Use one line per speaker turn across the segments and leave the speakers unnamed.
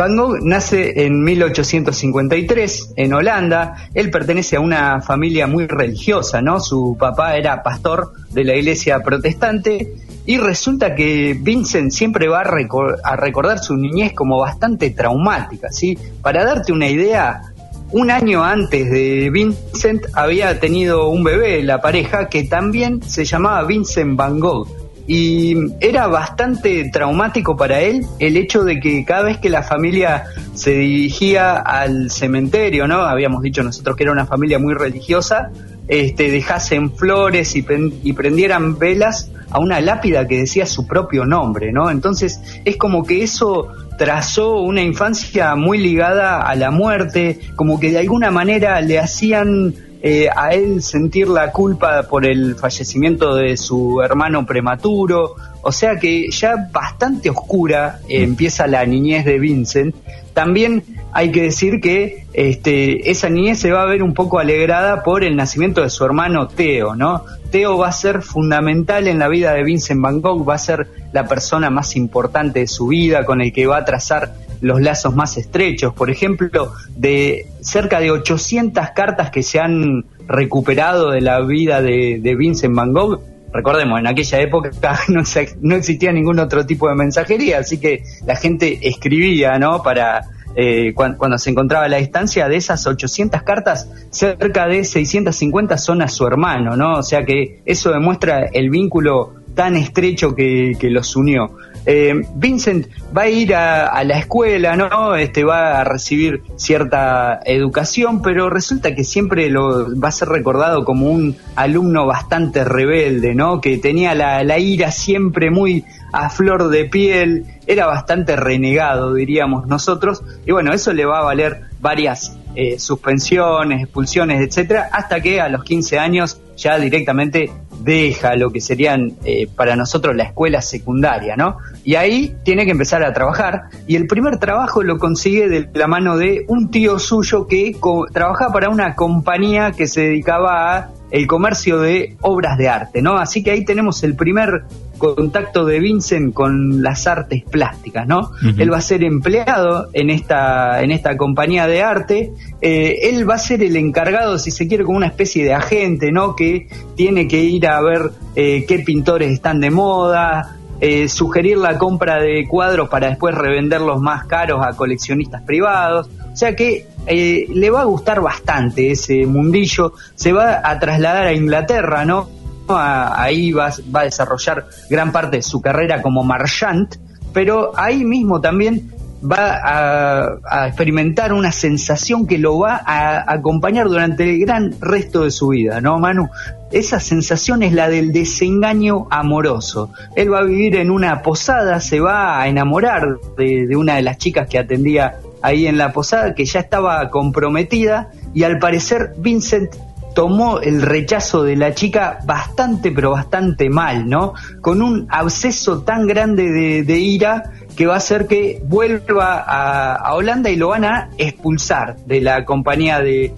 Van Gogh nace en 1853 en Holanda. Él pertenece a una familia muy religiosa, ¿no? Su papá era pastor de la iglesia protestante y resulta que Vincent siempre va a, recordar su niñez como bastante traumática, ¿sí? Para darte una idea, un año antes de Vincent había tenido un bebé, la pareja, que también se llamaba Vincent Van Gogh y era bastante traumático para él el hecho de que cada vez que la familia se dirigía al cementerio, ¿no? Habíamos dicho nosotros que era una familia muy religiosa, este, dejasen flores y, y prendieran velas a una lápida que decía su propio nombre, ¿no? Entonces es como que eso trazó una infancia muy ligada a la muerte, como que de alguna manera le hacían eh, a él sentir la culpa por el fallecimiento de su hermano prematuro, o sea que ya bastante oscura eh, empieza la niñez de Vincent. También hay que decir que este, esa niñez se va a ver un poco alegrada por el nacimiento de su hermano Theo, ¿no? Theo va a ser fundamental en la vida de Vincent Van Gogh, va a ser la persona más importante de su vida, con el que va a trazar los lazos más estrechos. Por ejemplo, de cerca de 800 cartas que se han recuperado de la vida de, Vincent Van Gogh, recordemos, en aquella época no, no, existía ningún otro tipo de mensajería, así que la gente escribía, ¿no? Para eh, cuando, se encontraba a la distancia de esas 800 cartas, cerca de 650 son a su hermano, ¿no? O sea que eso demuestra el vínculo tan estrecho que los unió. Eh, Vincent va a ir a, la escuela, ¿no? Este va a recibir cierta educación, pero resulta que siempre lo va a ser recordado como un alumno bastante rebelde, ¿no? Que tenía la, la ira siempre muy a flor de piel, era bastante renegado, diríamos nosotros, y bueno, eso le va a valer varias eh, suspensiones, expulsiones, etcétera, hasta que a los 15 años ya directamente deja lo que serían eh, para nosotros la escuela secundaria, ¿no? Y ahí tiene que empezar a trabajar y el primer trabajo lo consigue de la mano de un tío suyo que trabajaba para una compañía que se dedicaba a el comercio de obras de arte, ¿no? Así que ahí tenemos el primer contacto de Vincent con las artes plásticas, ¿no? Él va a ser empleado en esta, en esta compañía de arte, eh, él va a ser el encargado, si se quiere, como una especie de agente, ¿no? Que tiene que ir a ver eh, qué pintores están de moda, eh, sugerir la compra de cuadros para después revenderlos más caros a coleccionistas privados. O sea que le va a gustar bastante ese mundillo, se va a trasladar a Inglaterra, ¿no? ahí va, va, a desarrollar gran parte de su carrera como marchant, pero ahí mismo también va a, experimentar una sensación que lo va a acompañar durante el gran resto de su vida, ¿no, Manu? Esa sensación es la del desengaño amoroso. Él va a vivir en una posada, se va a enamorar de, una de las chicas que atendía ahí en la posada, que ya estaba comprometida, y al parecer Vincent tomó el rechazo de la chica bastante, pero bastante mal, ¿no? Con un absceso tan grande de, ira que va a hacer que vuelva a, Holanda y lo van a expulsar de la compañía de,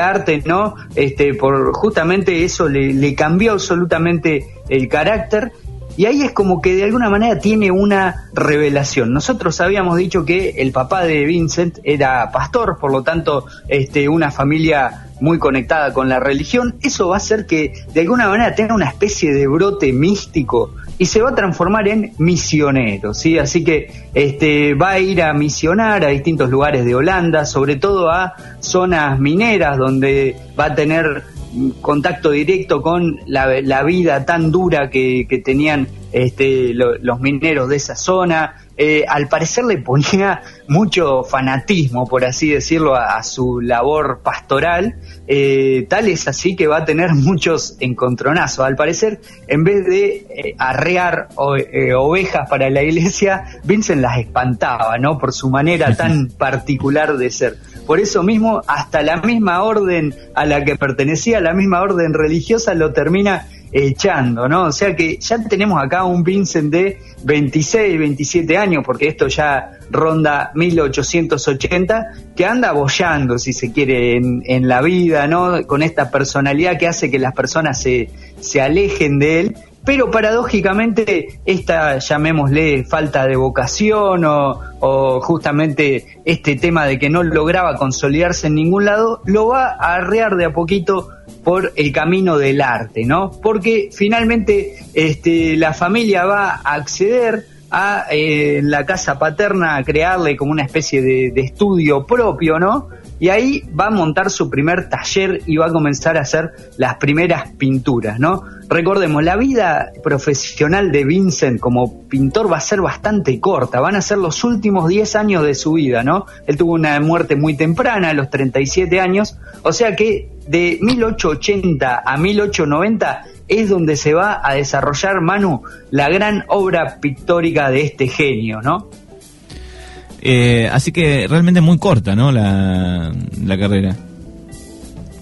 arte, ¿no? Este, por justamente eso le, le cambió absolutamente el carácter y ahí es como que de alguna manera tiene una revelación. Nosotros habíamos dicho que el papá de Vincent era pastor, por lo tanto, este, una familia muy conectada con la religión, eso va a hacer que de alguna manera tenga una especie de brote místico y se va a transformar en misionero, ¿sí? Así que este, va a ir a misionar a distintos lugares de Holanda, sobre todo a zonas mineras donde va a tener contacto directo con la, vida tan dura que, tenían este, los mineros de esa zona, eh, al parecer le ponía mucho fanatismo, por así decirlo, a, su labor pastoral, eh, tal es así que va a tener muchos encontronazos. Al parecer, en vez de eh, arrear ovejas para la iglesia, Vincent las espantaba, ¿no? Por su manera tan particular de ser. Por eso mismo, hasta la misma orden a la que pertenecía, la misma orden religiosa, lo termina echando, ¿no? O sea que ya tenemos acá un Vincent de 26, 27 años, porque esto ya ronda 1880, que anda bollando, si se quiere, en, la vida, ¿no? Con esta personalidad que hace que las personas se, se alejen de él, pero paradójicamente esta, llamémosle, falta de vocación o, o, justamente este tema de que no lograba consolidarse en ningún lado, lo va a arrear de a poquito por el camino del arte, ¿no? Porque finalmente este, la familia va a acceder a eh, la casa paterna a crearle como una especie de, de, estudio propio, ¿no? Y ahí va a montar su primer taller y va a comenzar a hacer las primeras pinturas, ¿no? Recordemos, la vida profesional de Vincent como pintor va a ser bastante corta, van a ser los últimos 10 años de su vida, ¿no? Él tuvo una muerte muy temprana, a los 37 años, o sea que de 1880 a 1890 es donde se va a desarrollar, Manu, la gran obra pictórica de este genio, ¿no?
Eh, así que realmente muy corta, ¿no? La, la carrera.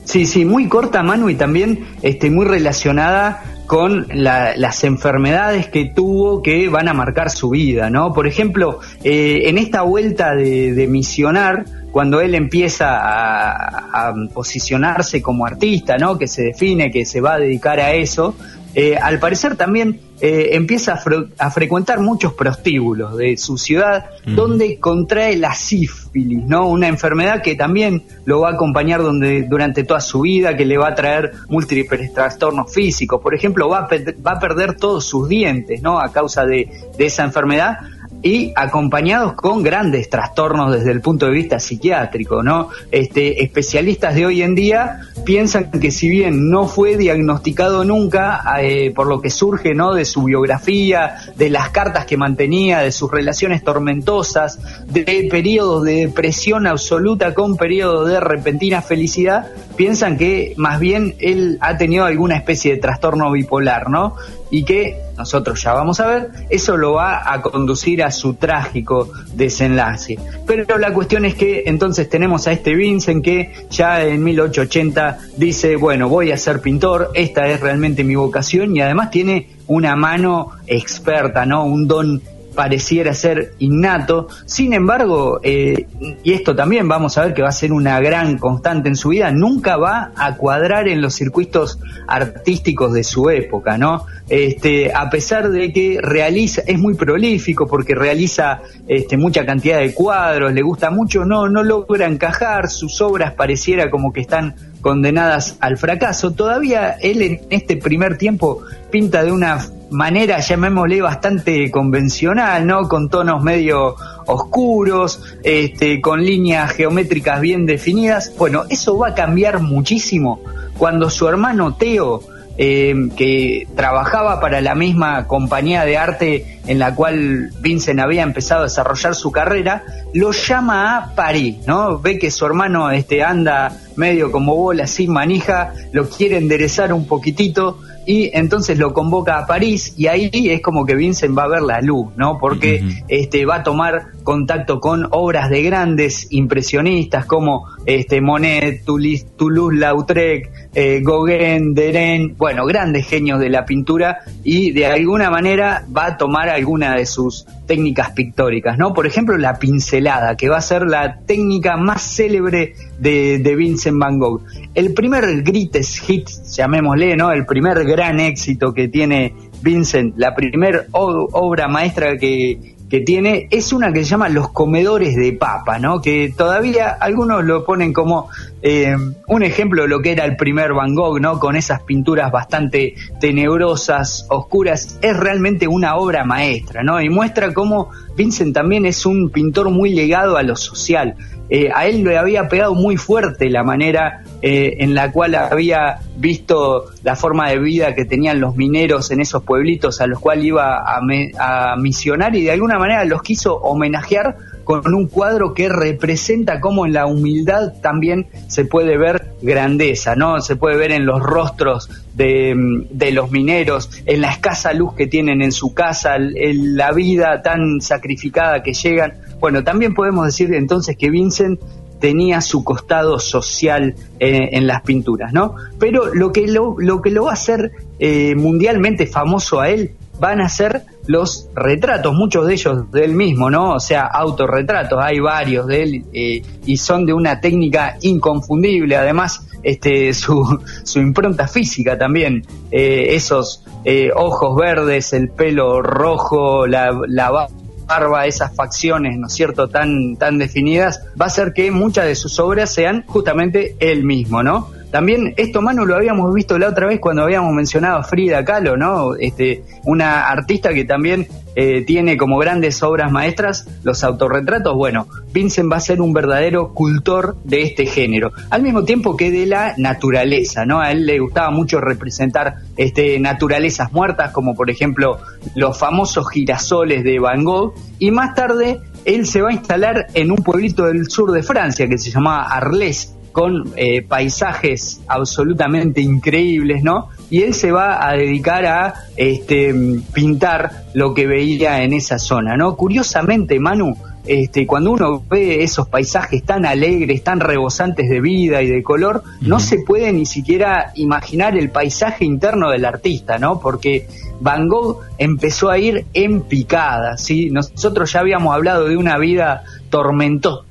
Sí, sí, muy corta, Manu, y también este, muy relacionada con las enfermedades que tuvo que van a marcar su vida, ¿no? Por ejemplo, eh, en esta vuelta de, de misionar, cuando él empieza a, a, posicionarse como artista, ¿no? Que se define, que se va a dedicar a eso, eh, al parecer también eh, empieza a, fre a, frecuentar muchos prostíbulos de su ciudad, mm. donde contrae la sífilis, ¿no? Una enfermedad que también lo va a acompañar donde, durante toda su vida, que le va a traer múltiples trastornos físicos. Por ejemplo, va a, va a perder todos sus dientes, ¿no? A causa de, de esa enfermedad y acompañados con grandes trastornos desde el punto de vista psiquiátrico, ¿no? Este, especialistas de hoy en día piensan que si bien no fue diagnosticado nunca, eh, por lo que surge, ¿no? De su biografía, de las cartas que mantenía, de sus relaciones tormentosas, de periodos de depresión absoluta con periodos de repentina felicidad, piensan que más bien él ha tenido alguna especie de trastorno bipolar, ¿no? Y que nosotros ya vamos a ver, eso lo va a conducir a su trágico desenlace. Pero la cuestión es que entonces tenemos a este Vincent que ya en 1880 dice, bueno, voy a ser pintor, esta es realmente mi vocación y además tiene una mano experta, ¿no? Un don pareciera ser innato. Sin embargo, eh, y esto también vamos a ver que va a ser una gran constante en su vida, nunca va a cuadrar en los circuitos artísticos de su época, ¿no? Este, a pesar de que realiza, es muy prolífico porque realiza este, mucha cantidad de cuadros, le gusta mucho, no, no logra encajar, sus obras pareciera como que están condenadas al fracaso. Todavía él en este primer tiempo pinta de una manera, llamémosle, bastante convencional, ¿no? Con tonos medio oscuros, este, con líneas geométricas bien definidas. Bueno, eso va a cambiar muchísimo cuando su hermano Teo, eh, que trabajaba para la misma compañía de arte en la cual Vincent había empezado a desarrollar su carrera, lo llama a París, ¿no? Ve que su hermano este, anda medio como bola sin manija, lo quiere enderezar un poquitito, y entonces lo convoca a París y ahí es como que Vincent va a ver la luz, ¿no? Porque uh -huh. este va a tomar contacto con obras de grandes impresionistas como este Monet, Toulouse-Lautrec, eh, Gauguin, Deren, bueno, grandes genios de la pintura y de alguna manera va a tomar alguna de sus técnicas pictóricas, ¿no? Por ejemplo, la pincelada, que va a ser la técnica más célebre de, de Vincent Van Gogh. El primer greatest hit, llamémosle, ¿no? El primer gran éxito que tiene Vincent, la primer obra maestra que, que tiene es una que se llama Los Comedores de Papa, ¿no? Que todavía algunos lo ponen como eh, un ejemplo de lo que era el primer Van Gogh, ¿no? Con esas pinturas bastante tenebrosas, oscuras. Es realmente una obra maestra, ¿no? Y muestra cómo Vincent también es un pintor muy legado a lo social. Eh, a él le había pegado muy fuerte la manera eh, en la cual había visto la forma de vida que tenían los mineros en esos pueblitos a los cuales iba a, a misionar y de alguna manera los quiso homenajear con un cuadro que representa cómo en la humildad también se puede ver grandeza, ¿no? Se puede ver en los rostros de, de los mineros, en la escasa luz que tienen en su casa, en la vida tan sacrificada que llegan. Bueno, también podemos decir entonces que Vincent tenía su costado social eh, en las pinturas, ¿no? Pero lo que lo, lo que lo va a hacer eh, mundialmente famoso a él van a ser los retratos, muchos de ellos de él mismo, ¿no? O sea, autorretratos, hay varios de él eh, y son de una técnica inconfundible, además este, su, su impronta física también, eh, esos eh, ojos verdes, el pelo rojo, la, la barba, esas facciones, ¿no es cierto?, tan, tan definidas, va a hacer que muchas de sus obras sean justamente él mismo, ¿no? También esto, Manu, lo habíamos visto la otra vez cuando habíamos mencionado a Frida Kahlo, ¿no? Este, una artista que también eh, tiene como grandes obras maestras los autorretratos. Bueno, Vincent va a ser un verdadero cultor de este género, al mismo tiempo que de la naturaleza, ¿no? A él le gustaba mucho representar este, naturalezas muertas, como por ejemplo los famosos girasoles de Van Gogh, y más tarde él se va a instalar en un pueblito del sur de Francia que se llamaba Arles, con eh, paisajes absolutamente increíbles, ¿no? Y él se va a dedicar a este, pintar lo que veía en esa zona, ¿no? Curiosamente, Manu, este, cuando uno ve esos paisajes tan alegres, tan rebosantes de vida y de color, no se puede ni siquiera imaginar el paisaje interno del artista, ¿no? Porque Van Gogh empezó a ir en picada, ¿sí? Nosotros ya habíamos hablado de una vida tormentosa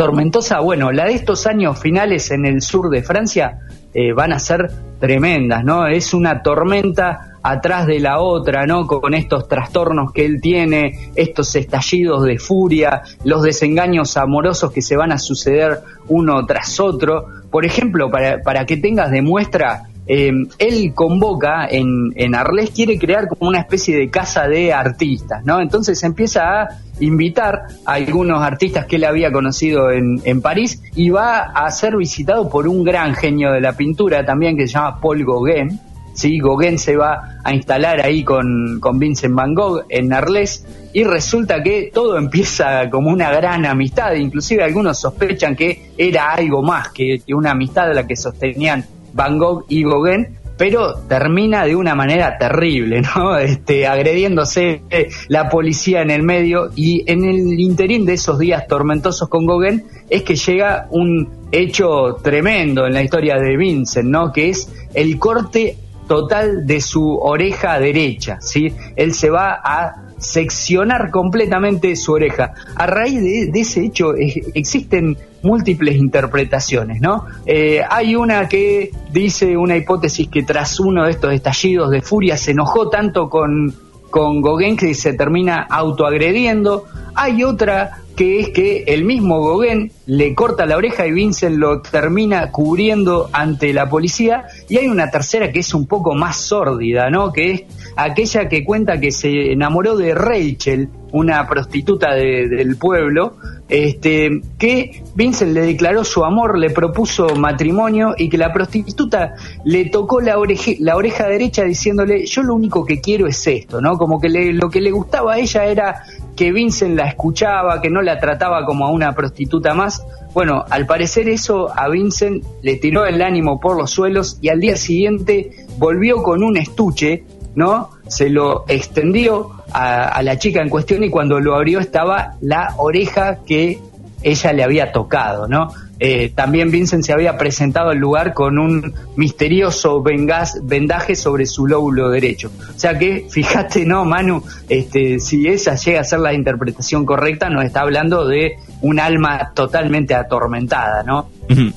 tormentosa, bueno, la de estos años finales en el sur de Francia eh, van a ser tremendas, ¿no? Es una tormenta atrás de la otra, ¿no? Con estos trastornos que él tiene, estos estallidos de furia, los desengaños amorosos que se van a suceder uno tras otro. Por ejemplo, para, para que tengas de muestra, eh, él convoca en, en Arles, quiere crear como una especie de casa de artistas, ¿no? Entonces empieza a invitar a algunos artistas que él había conocido en, en París y va a ser visitado por un gran genio de la pintura también que se llama Paul Gauguin. ¿sí? Gauguin se va a instalar ahí con, con Vincent Van Gogh en Arles y resulta que todo empieza como una gran amistad, inclusive algunos sospechan que era algo más que, que una amistad la que sostenían Van Gogh y Gauguin, pero termina de una manera terrible, ¿no? Este, agrediéndose la policía en el medio y en el interín de esos días tormentosos con Gauguin es que llega un hecho tremendo en la historia de Vincent, ¿no? Que es el corte total de su oreja derecha, ¿sí? Él se va a seccionar completamente su oreja. A raíz de, ese hecho existen múltiples interpretaciones, ¿no? Eh, hay una que dice una hipótesis que tras uno de estos estallidos de furia se enojó tanto con, con Gauguin que se termina autoagrediendo. Hay otra que es que el mismo Gauguin le corta la oreja y Vincent lo termina cubriendo ante la policía. Y hay una tercera que es un poco más sórdida, ¿no? Que es aquella que cuenta que se enamoró de Rachel, una prostituta del pueblo, este, que Vincent le declaró su amor, le propuso matrimonio y que la prostituta le tocó la, la oreja derecha diciéndole, yo lo único que quiero es esto, ¿no? Como que lo que le gustaba a ella era que Vincent la escuchaba, que no la trataba como a una prostituta más. Bueno, al parecer eso a Vincent le tiró el ánimo por los suelos y al día siguiente volvió con un estuche ¿no? Se lo extendió a, la chica en cuestión y cuando lo abrió estaba la oreja que ella le había tocado, ¿no? Eh, también Vincent se había presentado al lugar con un misterioso vendaje sobre su lóbulo derecho. O sea que, fíjate, ¿no, Manu? Este, si esa llega a ser la interpretación correcta, nos está hablando de un alma totalmente atormentada, ¿no?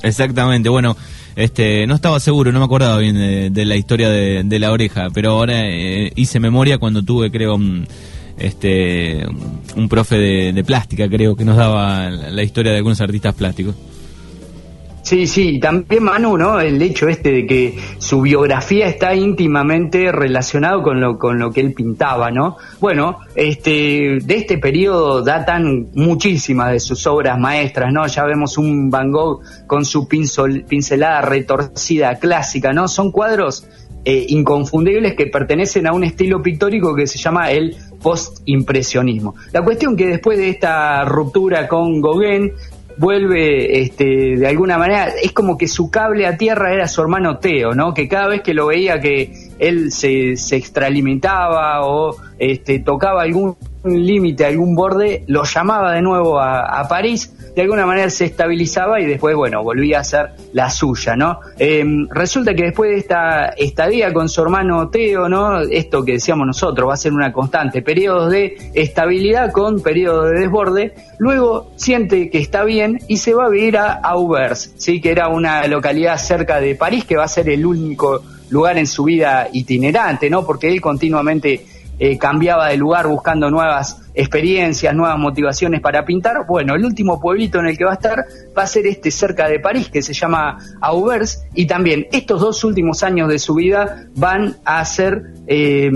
Exactamente, bueno. Este, no estaba seguro, no me acordaba bien de, la historia de, la oreja, pero ahora eh, hice memoria cuando tuve, creo, un, este, un profe de, plástica, creo, que nos daba la historia de algunos artistas plásticos.
Sí, sí, también Manu, ¿no? El hecho este de que su biografía está íntimamente relacionado con lo, con lo que él pintaba, ¿no? Bueno, este, de este periodo datan muchísimas de sus obras maestras, ¿no? Ya vemos un Van Gogh con su pincelada retorcida clásica, ¿no? Son cuadros eh, inconfundibles que pertenecen a un estilo pictórico que se llama el postimpresionismo. La cuestión que después de esta ruptura con Gauguin, vuelve este, de alguna manera, es como que su cable a tierra era su hermano Teo, ¿no? Que cada vez que lo veía que él se, se extralimitaba o este, tocaba algún límite, algún borde, lo llamaba de nuevo a, París, de alguna manera se estabilizaba y después, bueno, volvía a hacer la suya, ¿no? Em, resulta que después de esta estadía con su hermano Teo, ¿no? Esto que decíamos nosotros va a ser una constante, periodos de estabilidad con periodos de desborde, luego siente que está bien y se va a vivir a Auvers, ¿sí? Que era una localidad cerca de París que va a ser el único lugar en su vida itinerante, ¿no? Porque él continuamente eh, cambiaba de lugar buscando nuevas experiencias, nuevas motivaciones para pintar. Bueno, el último pueblito en el que va a estar va a ser este cerca de París, que se llama Auvers, y también estos dos últimos años de su vida van a ser, eh,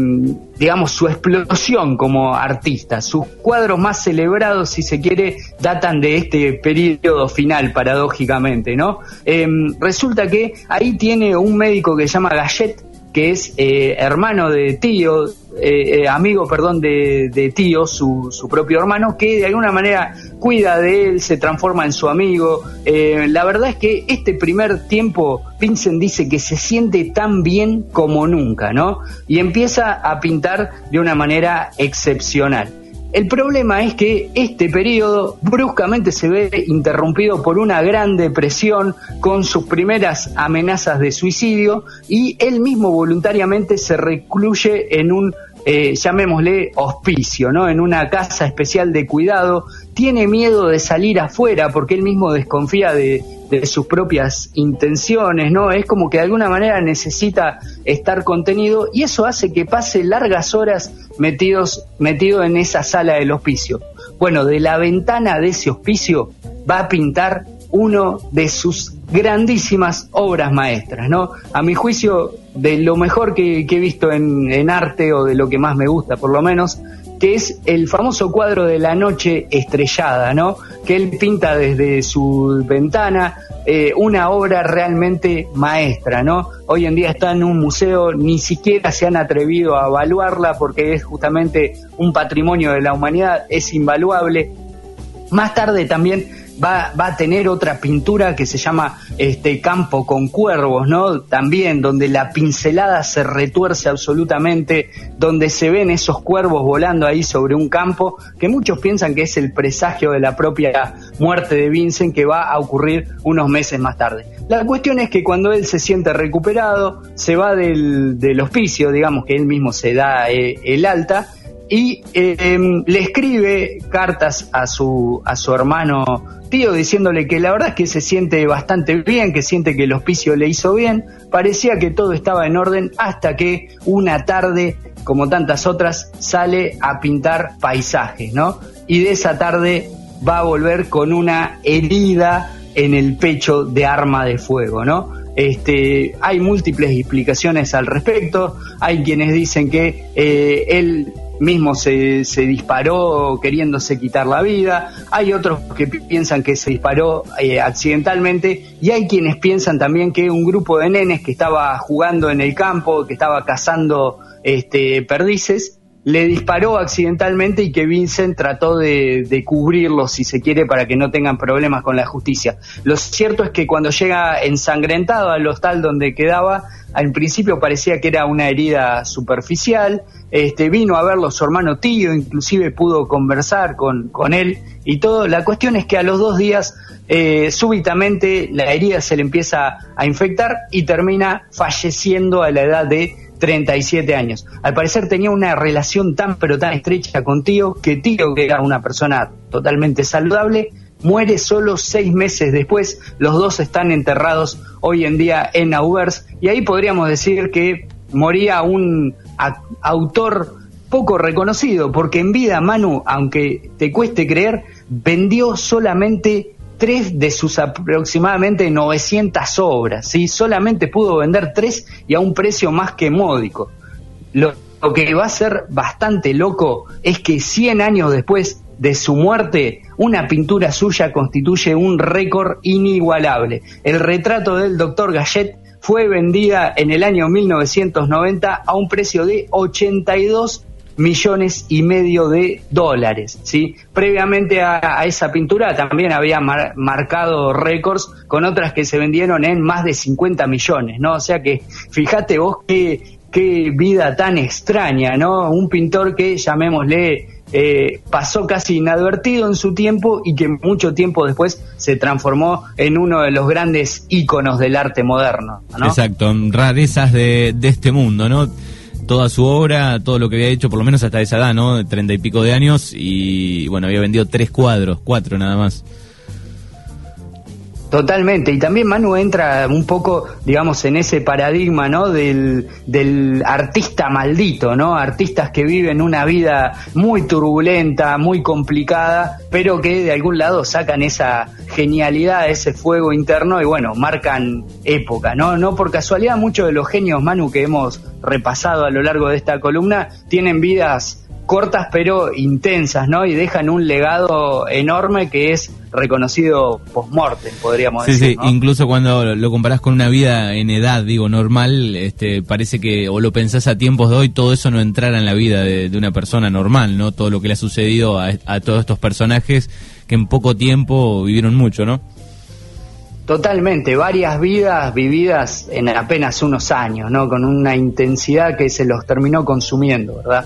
digamos, su explosión como artista. Sus cuadros más celebrados, si se quiere, datan de este periodo final, paradójicamente, ¿no? Eh, resulta que ahí tiene un médico que se llama Gallet, que es hermano de tío eh, eh, amigo, perdón, de, tío, su, su, propio hermano, que de alguna manera cuida de él, se transforma en su amigo. Eh, la verdad es que este primer tiempo, Vincent dice que se siente tan bien como nunca, ¿no? Y empieza a pintar de una manera excepcional. El problema es que este periodo bruscamente se ve interrumpido por una gran depresión con sus primeras amenazas de suicidio y él mismo voluntariamente se recluye en un eh, llamémosle hospicio, ¿no? En una casa especial de cuidado, tiene miedo de salir afuera porque él mismo desconfía de, sus propias intenciones, ¿no? Es como que de alguna manera necesita estar contenido y eso hace que pase largas horas metidos, metido en esa sala del hospicio. Bueno, de la ventana de ese hospicio va a pintar uno de sus grandísimas obras maestras, ¿no? A mi juicio, de lo mejor que, he visto en, arte o de lo que más me gusta, por lo menos, que es el famoso cuadro de la noche estrellada, ¿no? Que él pinta desde su ventana, eh, una obra realmente maestra, ¿no? Hoy en día está en un museo, ni siquiera se han atrevido a evaluarla porque es justamente un patrimonio de la humanidad, es invaluable. Más tarde también va, va a tener otra pintura que se llama este Campo con Cuervos, ¿no? También donde la pincelada se retuerce absolutamente, donde se ven esos cuervos volando ahí sobre un campo, que muchos piensan que es el presagio de la propia muerte de Vincent que va a ocurrir unos meses más tarde. La cuestión es que cuando él se siente recuperado, se va del, del hospicio, digamos que él mismo se da eh, el alta, y eh, le escribe cartas a su, a su hermano tío diciéndole que la verdad es que se siente bastante bien, que siente que el hospicio le hizo bien, parecía que todo estaba en orden hasta que una tarde, como tantas otras, sale a pintar paisajes, ¿no? Y de esa tarde va a volver con una herida en el pecho de arma de fuego, ¿no? Este, hay múltiples explicaciones al respecto, hay quienes dicen que eh, él mismo se, se, disparó queriéndose quitar la vida, hay otros que piensan que se disparó eh, accidentalmente y hay quienes piensan también que un grupo de nenes que estaba jugando en el campo, que estaba cazando este, perdices, le disparó accidentalmente y que Vincent trató de, de cubrirlo, si se quiere, para que no tengan problemas con la justicia. Lo cierto es que cuando llega ensangrentado al hostal donde quedaba, al principio parecía que era una herida superficial, este, vino a verlo su hermano tío, inclusive pudo conversar con, con él y todo. La cuestión es que a los dos días eh, súbitamente la herida se le empieza a infectar y termina falleciendo a la edad de 37 años. Al parecer tenía una relación tan pero tan estrecha con tío que tío, que era una persona totalmente saludable, muere solo seis meses después. Los dos están enterrados hoy en día en Auvers y ahí podríamos decir que moría un autor poco reconocido, porque en vida Manu, aunque te cueste creer, vendió solamente tres de sus aproximadamente 900 obras, ¿sí? solamente pudo vender tres y a un precio más que módico. Lo, que va a ser bastante loco es que 100 años después de su muerte, una pintura suya constituye un récord inigualable. El retrato del doctor Gallet fue vendida en el año 1990 a un precio de 82 millones y medio de dólares. ¿sí? Previamente a, esa pintura también había marcado récords con otras que se vendieron en más de 50 millones. ¿no? O sea que fíjate vos qué, qué vida tan extraña, ¿no? Un pintor que, llamémosle, eh, pasó casi inadvertido en su tiempo y que mucho tiempo después se transformó en uno de los grandes íconos del arte moderno. ¿no?
Exacto, rarezas de, de este mundo, ¿no? Toda su obra, todo lo que había hecho, por lo menos hasta esa edad, ¿no? Treinta y pico de años y bueno, había vendido tres cuadros, cuatro nada más.
Totalmente, y también Manu entra un poco, digamos, en ese paradigma, ¿no? Del, del, artista maldito, ¿no? Artistas que viven una vida muy turbulenta, muy complicada, pero que de algún lado sacan esa genialidad, ese fuego interno y bueno, marcan época, ¿no? No por casualidad muchos de los genios, Manu, que hemos repasado a lo largo de esta columna, tienen vidas cortas pero intensas, ¿no? Y dejan un legado enorme que es reconocido post-mortem, podríamos decir.
Sí, sí, incluso cuando lo comparás con una vida en edad, digo, normal, este, parece que, o lo pensás a tiempos de hoy, todo eso no entrara en la vida de, una persona normal, ¿no? Todo lo que le ha sucedido a, a todos estos personajes que en poco tiempo vivieron mucho, ¿no?
Totalmente, varias vidas vividas en apenas unos años, ¿no? Con una intensidad que se los terminó consumiendo, ¿verdad?